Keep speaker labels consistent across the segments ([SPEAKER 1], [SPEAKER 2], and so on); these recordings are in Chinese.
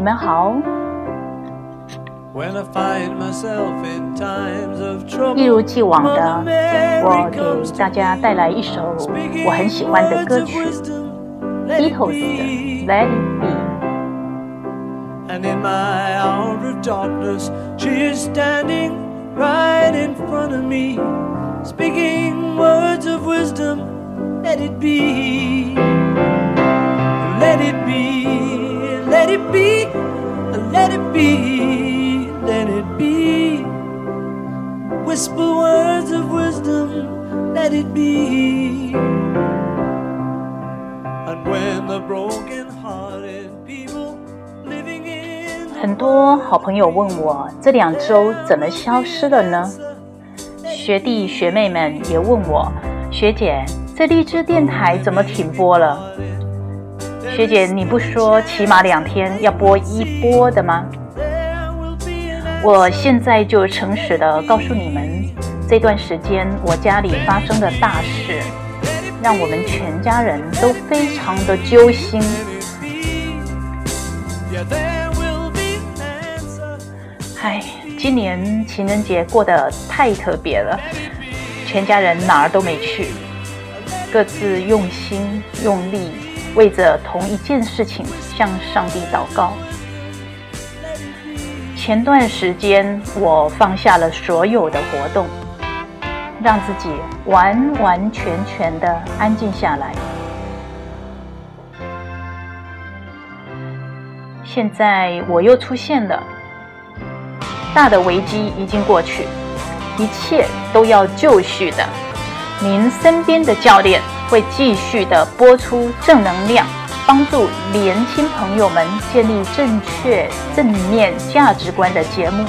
[SPEAKER 1] 你们好。
[SPEAKER 2] When I find myself in times of trouble,
[SPEAKER 1] 一如既往的
[SPEAKER 2] Mother，Mary
[SPEAKER 1] 我给
[SPEAKER 2] comes
[SPEAKER 1] 大家带来一首我很喜欢的歌曲
[SPEAKER 2] Beatles
[SPEAKER 1] ，Beatles 的《Let It Be》。
[SPEAKER 2] And in my hour of darkness, she is standing right in front of me, speaking words of wisdom. Let it be, Be, let it be, let it be. Whisper words of wisdom, let it be. And when the broken-hearted people living in
[SPEAKER 1] 很多好朋友问我这两周怎么消失了呢？学弟学妹们也问我，学姐，这荔枝电台怎么停播了？学姐，你不说起码两天要播一播的吗？我现在就诚实的告诉你们，这段时间我家里发生的大事，让我们全家人都非常的揪心。唉，今年情人节过得太特别了，全家人哪儿都没去，各自用心用力为着同一件事情向上帝祷告。前段时间我放下了所有的活动，让自己完完全全的安静下来。现在我又出现了。大的危机已经过去，一切都要就绪的。您身边的教练会继续的播出正能量，帮助年轻朋友们建立正确正面价值观的节目。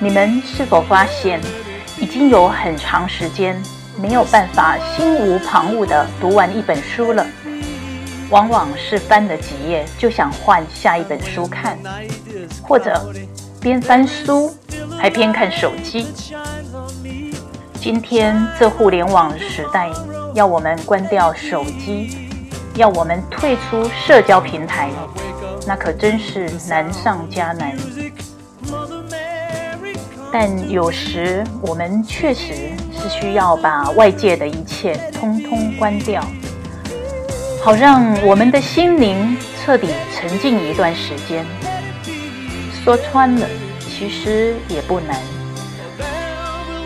[SPEAKER 1] 你们是否发现，已经有很长时间没有办法心无旁骛地读完一本书了？往往是翻了几页就想换下一本书看，或者边翻书还边看手机。今天这互联网时代，要我们关掉手机，要我们退出社交平台，那可真是难上加难。但有时我们确实是需要把外界的一切通通关掉，好让我们的心灵彻底沉静一段时间。说穿了，其实也不难，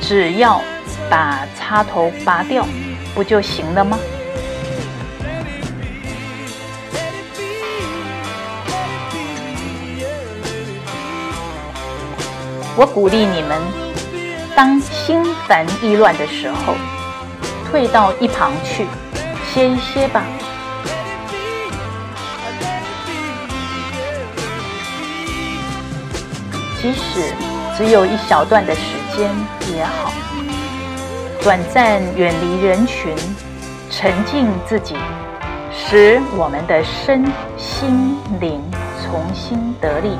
[SPEAKER 1] 只要把插头拔掉，不就行了吗？我鼓励你们，当心烦意乱的时候，退到一旁去，歇一歇吧。即使只有一小段的时间也好，短暂远离人群，沉浸自己，使我们的身心灵重新得力。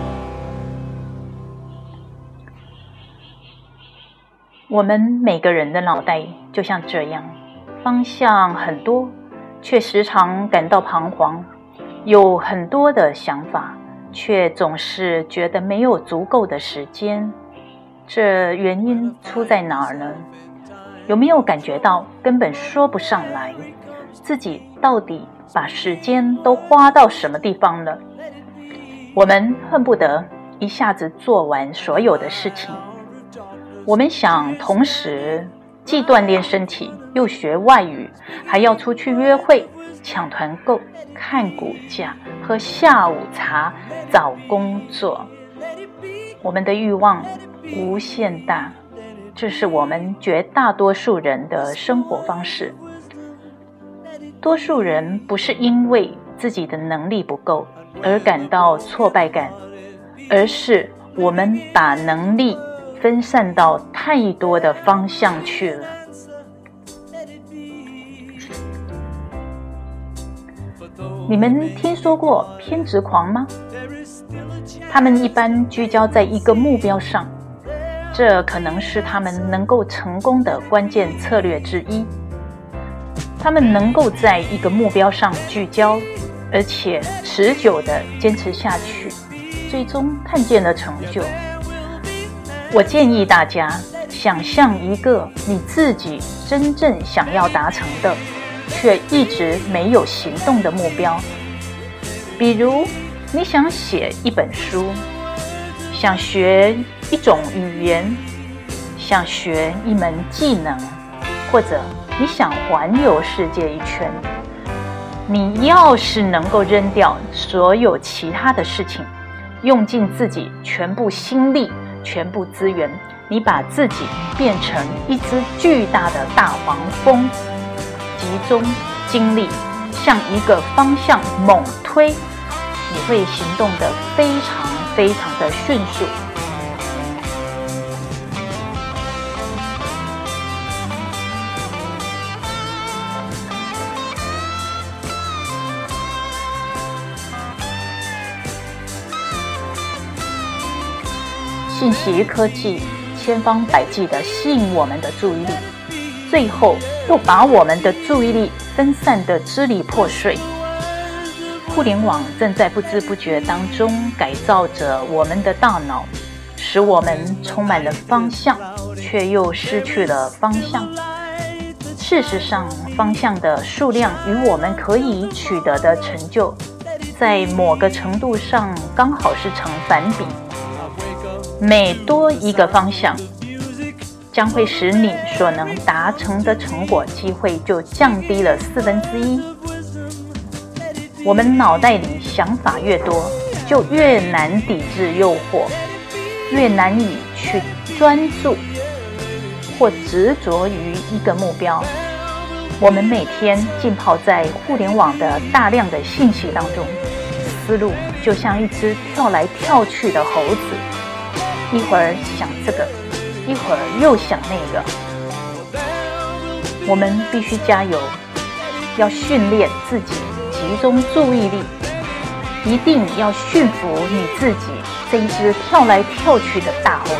[SPEAKER 1] 我们每个人的脑袋就像这样，方向很多，却时常感到彷徨，有很多的想法，却总是觉得没有足够的时间。这原因出在哪儿呢？有没有感觉到根本说不上来，自己到底把时间都花到什么地方了？我们恨不得一下子做完所有的事情。我们想同时既锻炼身体，又学外语，还要出去约会、抢团购、看股价、喝下午茶、找工作。我们的欲望无限大，这是我们绝大多数人的生活方式。多数人不是因为自己的能力不够而感到挫败感，而是我们把能力分散到太多的方向去了。你们听说过偏执狂吗？他们一般聚焦在一个目标上，这可能是他们能够成功的关键策略之一。他们能够在一个目标上聚焦，而且持久的坚持下去，最终看见了成就。我建议大家想象一个你自己真正想要达成的。却一直没有行动的目标，比如你想写一本书，想学一种语言，想学一门技能，或者你想环游世界一圈。你要是能够扔掉所有其他的事情，用尽自己全部心力、全部资源，你把自己变成一只巨大的大黄蜂。集中精力向一个方向猛推，你会行动的非常非常的迅速。信息科技千方百计的吸引我们的注意力。最后，又把我们的注意力分散得支离破碎。互联网正在不知不觉当中改造着我们的大脑，使我们充满了方向，却又失去了方向。事实上，方向的数量与我们可以取得的成就，在某个程度上刚好是成反比。每多一个方向，将会使你所能达成的成果机会就降低了四分之一。我们脑袋里想法越多，就越难抵制诱惑，越难以去专注或执着于一个目标。我们每天浸泡在互联网的大量的信息当中，思路就像一只跳来跳去的猴子，一会儿想这个。一会儿又想那个，我们必须加油，要训练自己集中注意力，一定要驯服你自己这一只跳来跳去的大猴子。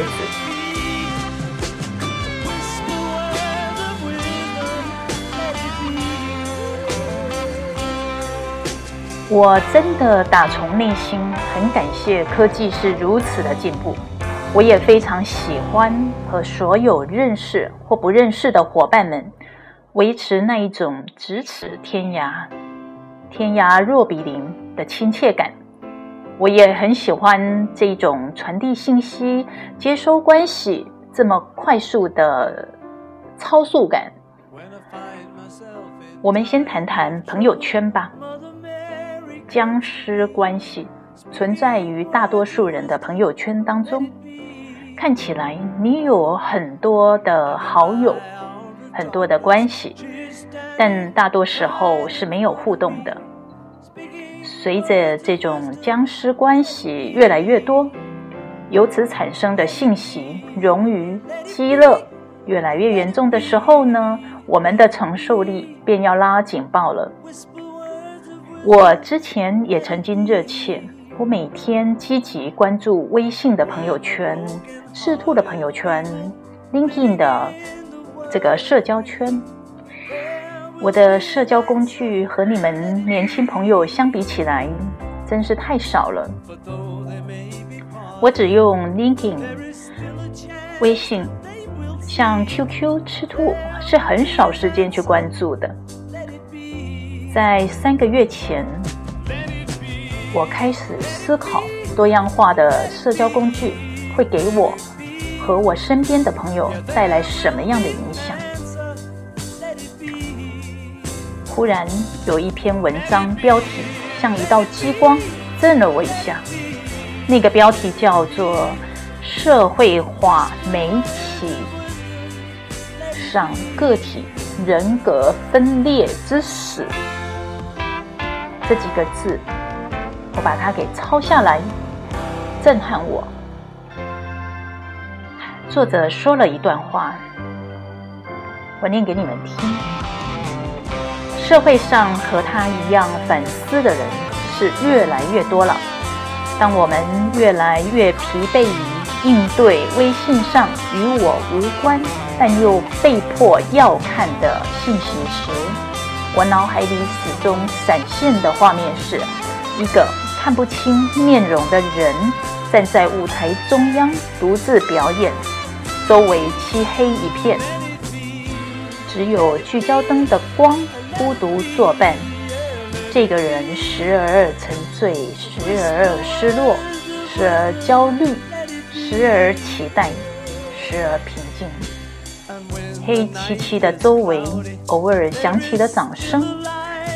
[SPEAKER 1] 我真的打从内心很感谢科技是如此的进步。我也非常喜欢和所有认识或不认识的伙伴们维持那一种咫尺天涯、天涯若比邻的亲切感。我也很喜欢这种传递信息、接收关系这么快速的超速感。我们先谈谈朋友圈吧。僵尸关系存在于大多数人的朋友圈当中。看起来你有很多的好友，很多的关系，但大多时候是没有互动的。随着这种僵尸关系越来越多，由此产生的信息冗余、饥乐越来越严重的时候呢，我们的承受力便要拉警报了。我之前也曾经热切。我每天积极关注微信的朋友圈、赤兔的朋友圈、LinkedIn 的这个社交圈。我的社交工具和你们年轻朋友相比起来，真是太少了。我只用 LinkedIn、微信，像 QQ、赤兔是很少时间去关注的。在三个月前。我开始思考多样化的社交工具会给我和我身边的朋友带来什么样的影响。忽然有一篇文章标题像一道激光震了我一下，那个标题叫做“社会化媒体上个体人格分裂之死”这几个字。我把它给抄下来，震撼我。作者说了一段话，我念给你们听：社会上和他一样反思的人是越来越多了。当我们越来越疲惫于应对微信上与我无关但又被迫要看的信息时，我脑海里始终闪现的画面是一个看不清面容的人站在舞台中央独自表演，周围漆黑一片，只有聚焦灯的光孤独作伴。这个人时而沉醉，时而失落，时而焦虑，时而期待，时而平静。黑漆漆的周围，偶尔响起了掌声，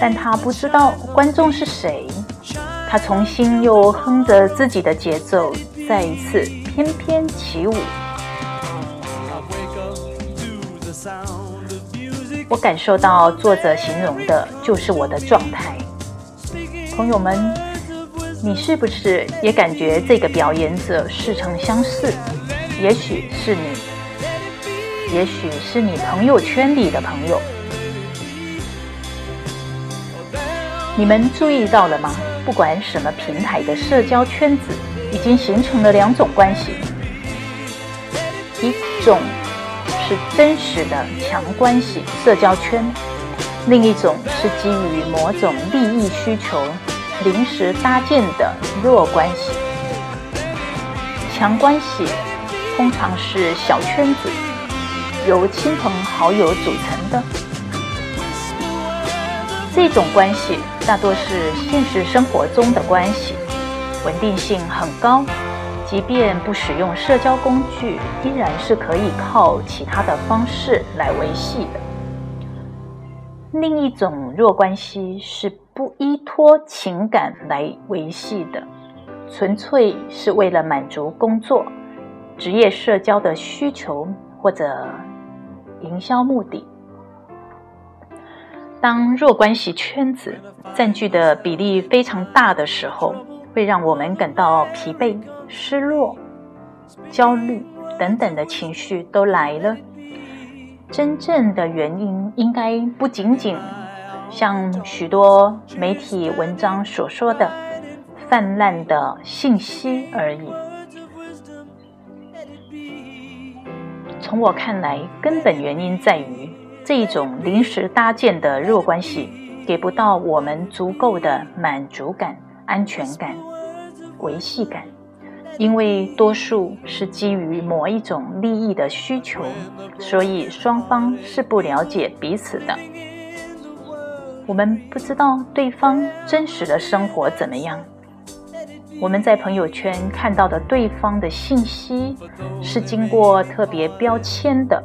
[SPEAKER 1] 但他不知道观众是谁。他重新又哼着自己的节奏，再一次翩翩起舞。我感受到作者形容的就是我的状态。朋友们，你是不是也感觉这个表演者似曾相识？也许是你，也许是你朋友圈里的朋友。你们注意到了吗？不管什么平台的社交圈子，已经形成了两种关系：一种是真实的强关系社交圈。另一种是基于某种利益需求临时搭建的弱关系。强关系通常是小圈子，由亲朋好友组成的。这种关系大多是现实生活中的关系，稳定性很高，即便不使用社交工具，依然是可以靠其他的方式来维系的。另一种弱关系是不依托情感来维系的，纯粹是为了满足工作、职业社交的需求或者营销目的。当弱关系圈子占据的比例非常大的时候，会让我们感到疲惫、失落、焦虑等等的情绪都来了。真正的原因应该不仅仅像许多媒体文章所说的泛滥的信息而已。从我看来，根本原因在于这一种临时搭建的弱关系给不到我们足够的满足感、安全感、维系感。因为多数是基于某一种利益的需求，所以双方是不了解彼此的。我们不知道对方真实的生活怎么样。我们在朋友圈看到的对方的信息是经过特别标签的。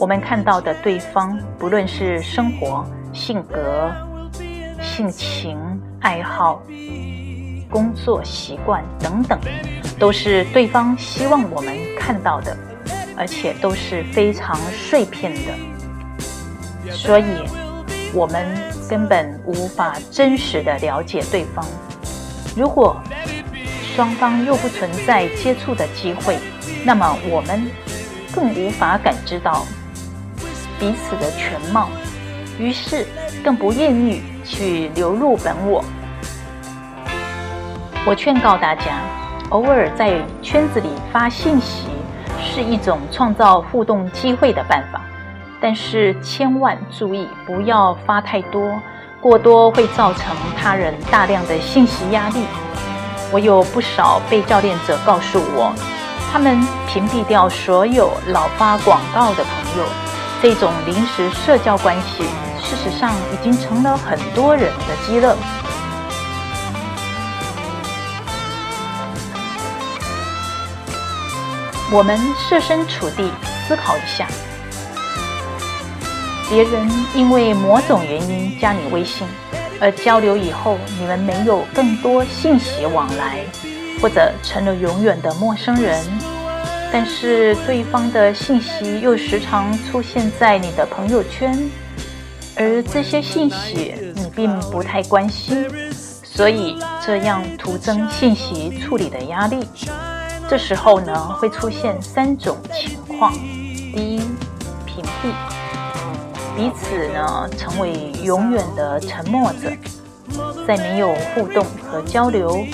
[SPEAKER 1] 我们看到的对方，不论是生活、性格、性情、爱好。工作习惯等等，都是对方希望我们看到的，而且都是非常碎片的，所以我们根本无法真实的了解对方。如果双方又不存在接触的机会，那么我们更无法感知到彼此的全貌，于是更不愿意去流入本我。我劝告大家，偶尔在圈子里发信息是一种创造互动机会的办法，但是千万注意不要发太多，过多会造成他人大量的信息压力。我有不少被教练者告诉我，他们屏蔽掉所有老发广告的朋友。这种临时社交关系，事实上已经成了很多人的鸡肋。我们设身处地思考一下，别人因为某种原因加你微信，而交流以后你们没有更多信息往来，或者成了永远的陌生人。但是对方的信息又时常出现在你的朋友圈，而这些信息你并不太关心，所以这样徒增信息处理的压力。这时候呢，会出现三种情况：第一，屏蔽；彼此呢成为永远的沉默者，再没有互动和交流，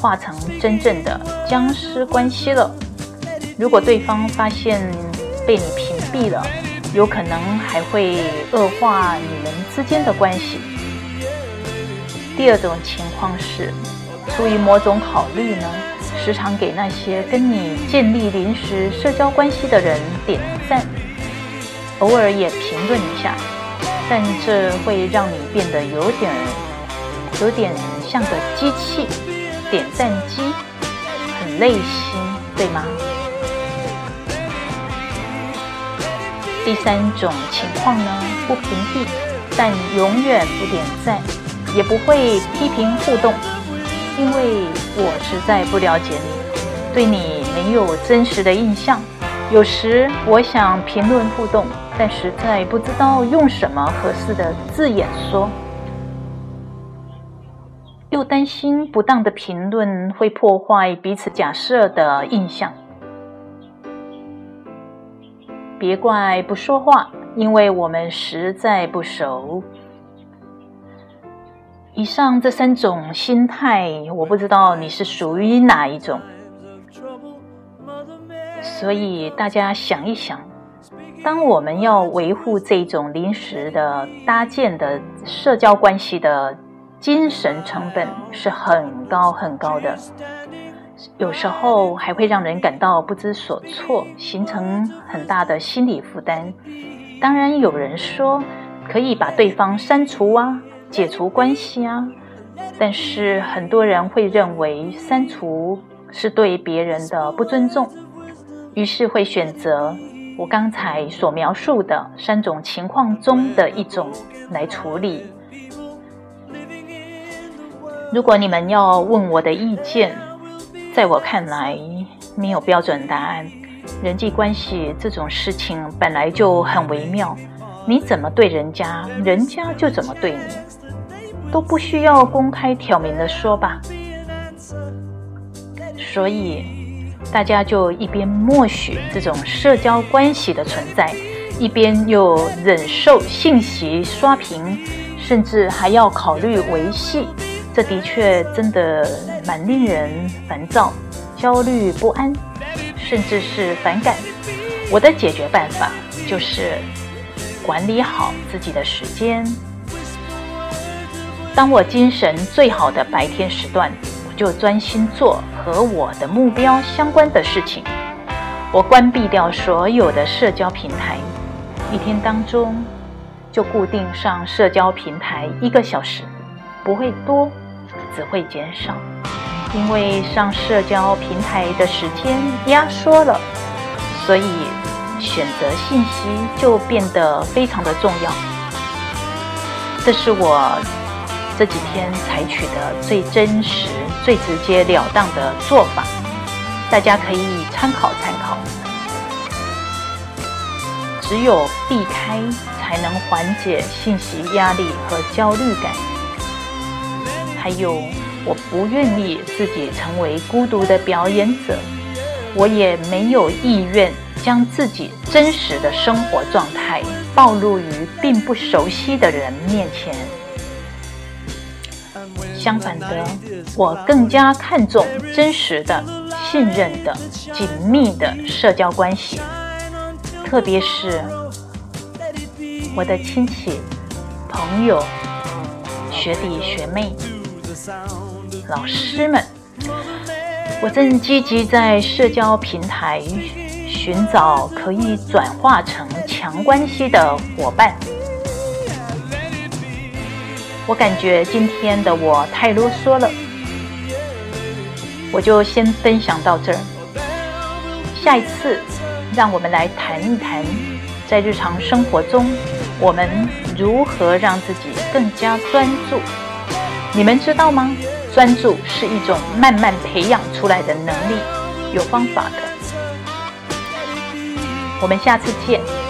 [SPEAKER 1] 化成真正的僵尸关系了。如果对方发现被你屏蔽了，有可能还会恶化你们之间的关系。第二种情况是，出于某种考虑呢，时常给那些跟你建立临时社交关系的人点赞，偶尔也评论一下，但这会让你变得有点、有点像个机器，点赞机，很累心，对吗？第三种情况呢，不屏蔽，但永远不点赞。也不会批评互动，因为我实在不了解你，对你没有真实的印象。有时我想评论互动，但实在不知道用什么合适的字眼说，又担心不当的评论会破坏彼此假设的印象。别怪不说话，因为我们实在不熟。以上这三种心态，我不知道你是属于哪一种，所以大家想一想，当我们要维护这种临时的搭建的社交关系的精神成本是很高很高的，有时候还会让人感到不知所措，形成很大的心理负担。当然，有人说可以把对方删除啊。解除关系啊，但是很多人会认为删除是对别人的不尊重，于是会选择我刚才所描述的三种情况中的一种来处理。如果你们要问我的意见，在我看来没有标准答案。人际关系这种事情本来就很微妙，你怎么对人家，人家就怎么对你。都不需要公开挑明的说吧，所以大家就一边默许这种社交关系的存在，一边又忍受信息刷屏，甚至还要考虑维系，这的确真的蛮令人烦躁、焦虑不安，甚至是反感。我的解决办法就是管理好自己的时间。当我精神最好的白天时段，我就专心做和我的目标相关的事情。我关闭掉所有的社交平台，一天当中就固定上社交平台一个小时，不会多，只会减少。因为上社交平台的时间压缩了，所以选择信息就变得非常的重要。这是我。这几天采取的最真实、最直截了当的做法，大家可以参考参考。只有避开，才能缓解信息压力和焦虑感。还有，我不愿意自己成为孤独的表演者，我也没有意愿将自己真实的生活状态暴露于并不熟悉的人面前。相反的，我更加看重真实的、信任的、紧密的社交关系，特别是我的亲戚、朋友、学弟学妹、老师们。我正积极在社交平台寻找可以转化成强关系的伙伴。我感觉今天的我太啰嗦了，我就先分享到这儿。下一次，让我们来谈一谈，在日常生活中，我们如何让自己更加专注。你们知道吗？专注是一种慢慢培养出来的能力，有方法的。我们下次见。